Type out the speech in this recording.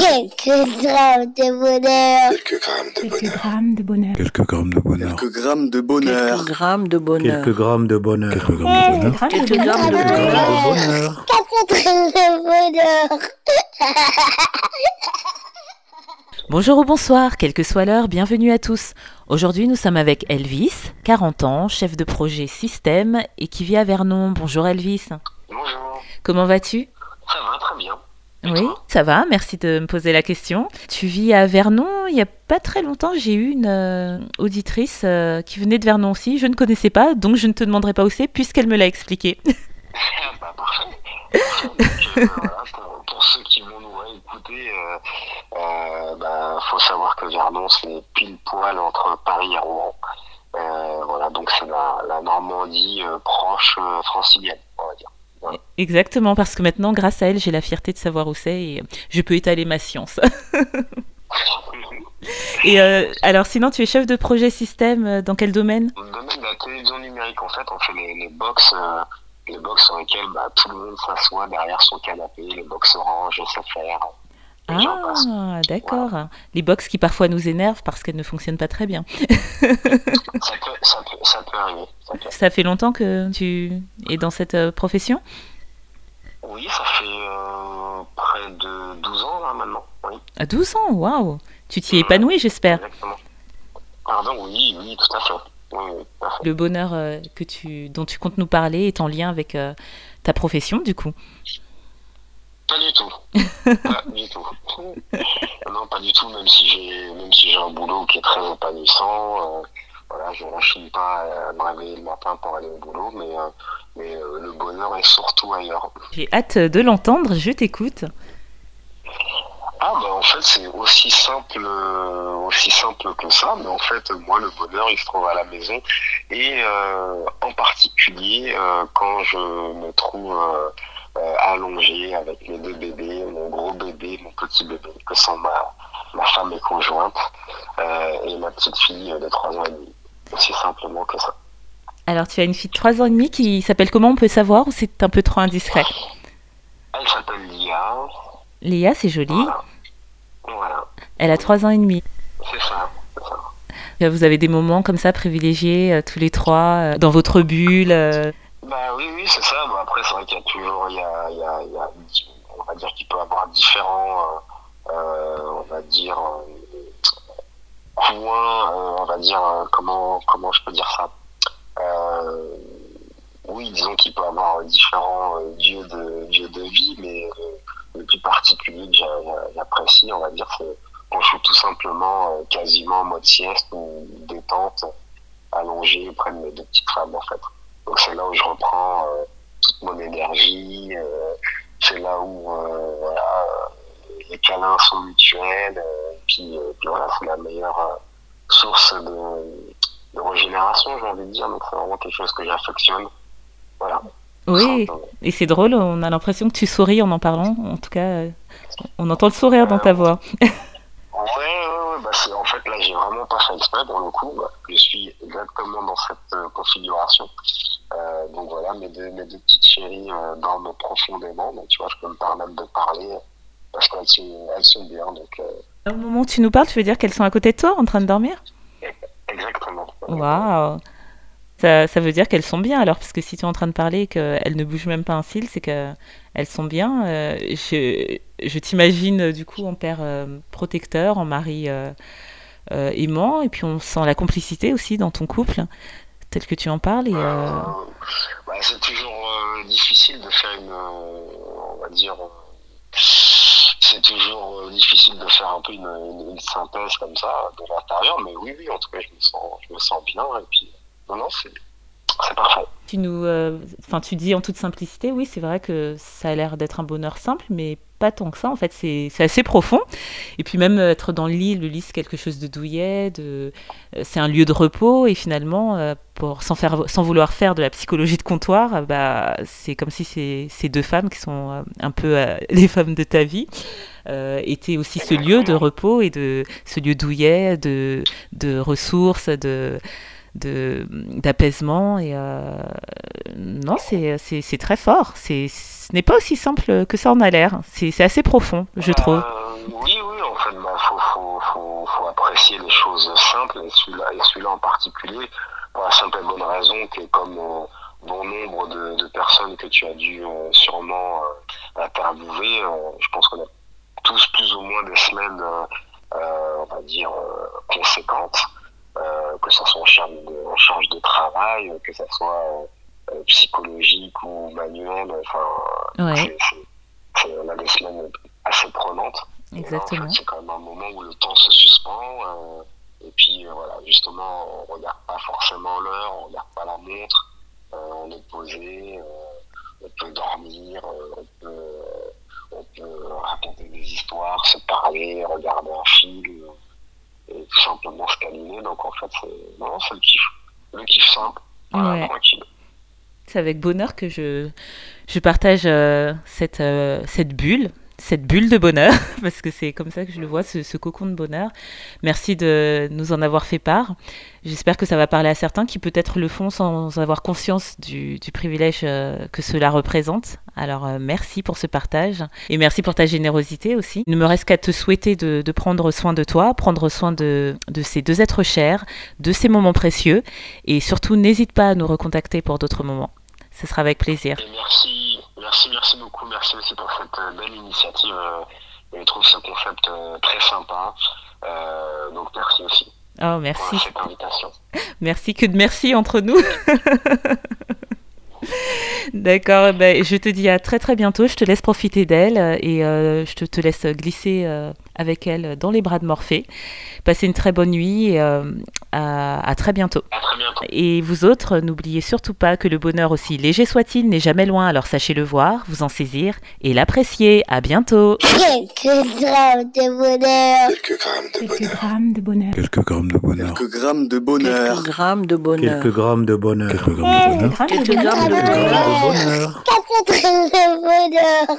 Quelques grammes de bonheur. Quelques grammes de Quelques bonheur. grammes de bonheur. Quelques grammes de bonheur. Quelques grammes de bonheur. Quelques grammes de bonheur. Quelques grammes de bonheur. Quelques grammes de bonheur. Quelques grammes de Quelques bonheur. grammes de bonheur. Quatre grammes de bonheur. Bonjour ou bonsoir, quelle que soit l'heure, bienvenue à tous. Aujourd'hui, nous sommes avec Elvis, 40 ans, chef de projet système et qui vit à Vernon. Bonjour Elvis. Bonjour, Comment vas-tu ça va très bien. Oui, toi ça va, merci de me poser la question. Tu vis à Vernon, il n'y a pas très longtemps, j'ai eu une euh, auditrice euh, qui venait de Vernon aussi. Je ne connaissais pas, donc je ne te demanderai pas où c'est puisqu'elle me l'a expliqué. Ah, bah, parfait. Parfait. Donc, euh, voilà, pour, pour ceux qui vont nous réécouter, euh, euh, bah, faut savoir que Vernon, c'est pile poil entre Paris et Rouen. Euh, voilà, donc c'est la, la Normandie euh, proche euh, francilienne, Exactement, parce que maintenant, grâce à elle, j'ai la fierté de savoir où c'est et je peux étaler ma science. et euh, alors, sinon, tu es chef de projet système euh, dans quel domaine? Dans le domaine de la télévision numérique, en fait, on fait les, les box, euh, les box sur lesquelles bah, tout le monde s'assoit derrière son canapé, les box orange, SFR. Ah, d'accord. Les box qui parfois nous énervent parce qu'elles ne fonctionnent pas très bien. Ça peut, ça peut, ça peut arriver. Ça peut Ça fait longtemps que tu es dans cette euh, profession? Oui, ça fait euh, près de 12 ans là maintenant. Oui, À 12 ans, waouh Tu t'y es épanoui, j'espère. exactement. Pardon, oui, oui, tout à fait. Oui, oui, tout à fait. Le bonheur euh, que tu, dont tu comptes nous parler est en lien avec euh, ta profession, du coup. Pas du tout. pas du tout. non, pas du tout, même si j'ai même si j'ai un boulot qui est très épanouissant. euh, voilà, je n'enchaîne pas à me réveiller le matin pour aller au boulot, mais, euh, mais euh, le bonheur est surtout ailleurs. J'ai hâte de l'entendre, je t'écoute. Ah bah en fait c'est aussi simple euh, aussi simple que ça mais en fait moi le bonheur il se trouve à la maison et euh, en particulier euh, quand je me trouve euh, euh, allongé avec mes deux bébés mon gros bébé mon petit bébé que sont ma ma femme et conjointe euh, et ma petite fille de trois ans et demi. Aussi simplement que ça. Alors, tu as une fille de 3 ans et demi qui s'appelle comment On peut savoir ou c'est un peu trop indiscret? Elle s'appelle Lia. Léa, c'est joli. voilà. Voilà. Elle a 3 ans et demi. c'est ça Euh, Vous avez des moments comme ça privilégiés, euh, tous les trois, euh, dans votre bulle euh, Bah oui, oui, c'est ça. C'est vrai qu'il y a toujours, on va dire qu'il peut avoir différents, euh, euh, on va dire, euh, coins, on va dire, comment, comment je peux dire ça Oui, disons qu'il peut avoir différents dieux de, de vie, mais le plus particulier que j'a- j'apprécie, on va dire, c'est je suis tout simplement quasiment en mode sieste ou détente, allongé près de mes deux petites femmes, en fait. Donc c'est là où je reprends euh, euh, c'est là où euh, voilà, euh, les câlins sont mutuels. et puis, puis voilà, c'est la meilleure source de, de régénération, j'ai envie de dire. Donc c'est vraiment quelque chose que j'affectionne. Voilà. Oui, et c'est drôle, on a l'impression que tu souris en en parlant. En tout cas, on entend le sourire dans ta voix. Ouais, ouais, ouais, bah en fait là j'ai vraiment pas fait exprès pour le coup. Bah, je suis exactement dans cette euh, configuration. Donc voilà, mes deux, mes deux petites chéries euh, dorment profondément. Donc tu vois, je peux me permettre de parler parce qu'elles sont, elles sont bien. Donc euh, Au moment où tu nous parles, tu veux dire qu'elles sont à côté de toi en train de dormir? Exactement. Waouh ça, ça veut dire qu'elles sont bien alors, parce que si tu es en train de parler et qu'elles ne bougent même pas un cil, c'est qu'elles sont bien. Euh, je je t'imagine du coup en père euh, protecteur, en mari euh, aimant, et puis on sent la complicité aussi dans ton couple, tel que tu en parles. Et, euh, bah, c'est toujours euh, difficile de faire une, euh, on va dire, c'est toujours difficile de faire un peu une synthèse comme ça de l'intérieur, mais oui, oui, en tout cas, je me sens, je me sens bien et puis non, non, c'est, c'est parfait. Tu nous, euh, enfin, tu dis en toute simplicité, oui, c'est vrai que ça a l'air d'être un bonheur simple, mais pas tant que ça. En fait, c'est assez profond. Et puis même euh, être dans le lit, le lit c'est quelque chose de douillet, de, euh, c'est un lieu de repos. Et finalement, pour sans faire, sans vouloir faire de la psychologie de comptoir, bah, c'est comme si ces, ces deux femmes qui sont un peu les femmes de ta vie euh, étaient aussi ce lieu de repos et de ce lieu douillet, de, de ressources, de de d'apaisement et euh, non c'est c'est très fort. C'est ce n'est pas aussi simple que ça en a l'air. C'est assez profond je trouve. euh, oui oui en fait bah, faut, faut, faut, faut, apprécier les choses simples et celui-là celui en particulier pour la simple et bonne raison que comme euh, bon nombre de, de, personnes que tu as dû euh, sûrement interviewer je pense qu'on a tous plus ou moins des semaines on va dire conséquentes que ce soit en charge, de, en charge de travail, que ce soit euh, psychologique ou manuel. Enfin, ouais. on a des semaines assez prenantes. Exactement. En fait, c'est quand même un moment où le temps se suspend. Euh, et puis voilà, justement, on regarde pas forcément l'heure, on regarde pas la montre, on est posé, on peut dormir, on peut, on peut raconter des histoires, se parler, regarder un film et tout simplement se câliner. Donc en fait, c'est le kiff. Le kiff simple, ouais. tranquille. C'est avec bonheur que je, je partage euh, cette, euh, cette bulle cette bulle de bonheur, parce que c'est comme ça que je le vois, ce, cocon de bonheur. Merci de nous en avoir fait part. J'espère que ça va parler à certains qui peut-être le font sans avoir conscience du, privilège euh, que cela représente. Alors euh, merci pour ce partage et merci pour ta générosité aussi. Il ne me reste qu'à te souhaiter de, prendre soin de toi, prendre soin de, de ces deux êtres chers, de ces moments précieux et surtout n'hésite pas à nous recontacter pour d'autres moments. Ce sera avec plaisir. merci, merci, merci beaucoup. Merci aussi pour cette euh, belle initiative. Euh, je trouve ce concept euh, très sympa. donc merci aussi. Oh, merci. Pour cette invitation. Merci, que de merci entre nous. D'accord, ben, je te dis à très très bientôt. Je te laisse profiter d'elle et je te, te, laisse glisser avec elle dans les bras de Morphée. Passez une très bonne nuit et à, à, très bientôt. À très bientôt. Et vous autres, n'oubliez surtout pas que le bonheur, aussi léger soit-il, n'est jamais loin. Alors sachez le voir, vous en saisir et l'apprécier. À bientôt. Quelques grammes de bonheur. Quelques grammes de bonheur. Quelques grammes de bonheur. Quelques grammes de bonheur. Quelques grammes de bonheur. Quelques grammes de bonheur. Quelques grammes de bonheur. Quelques grammes de bonheur. Quelques grammes de bonheur.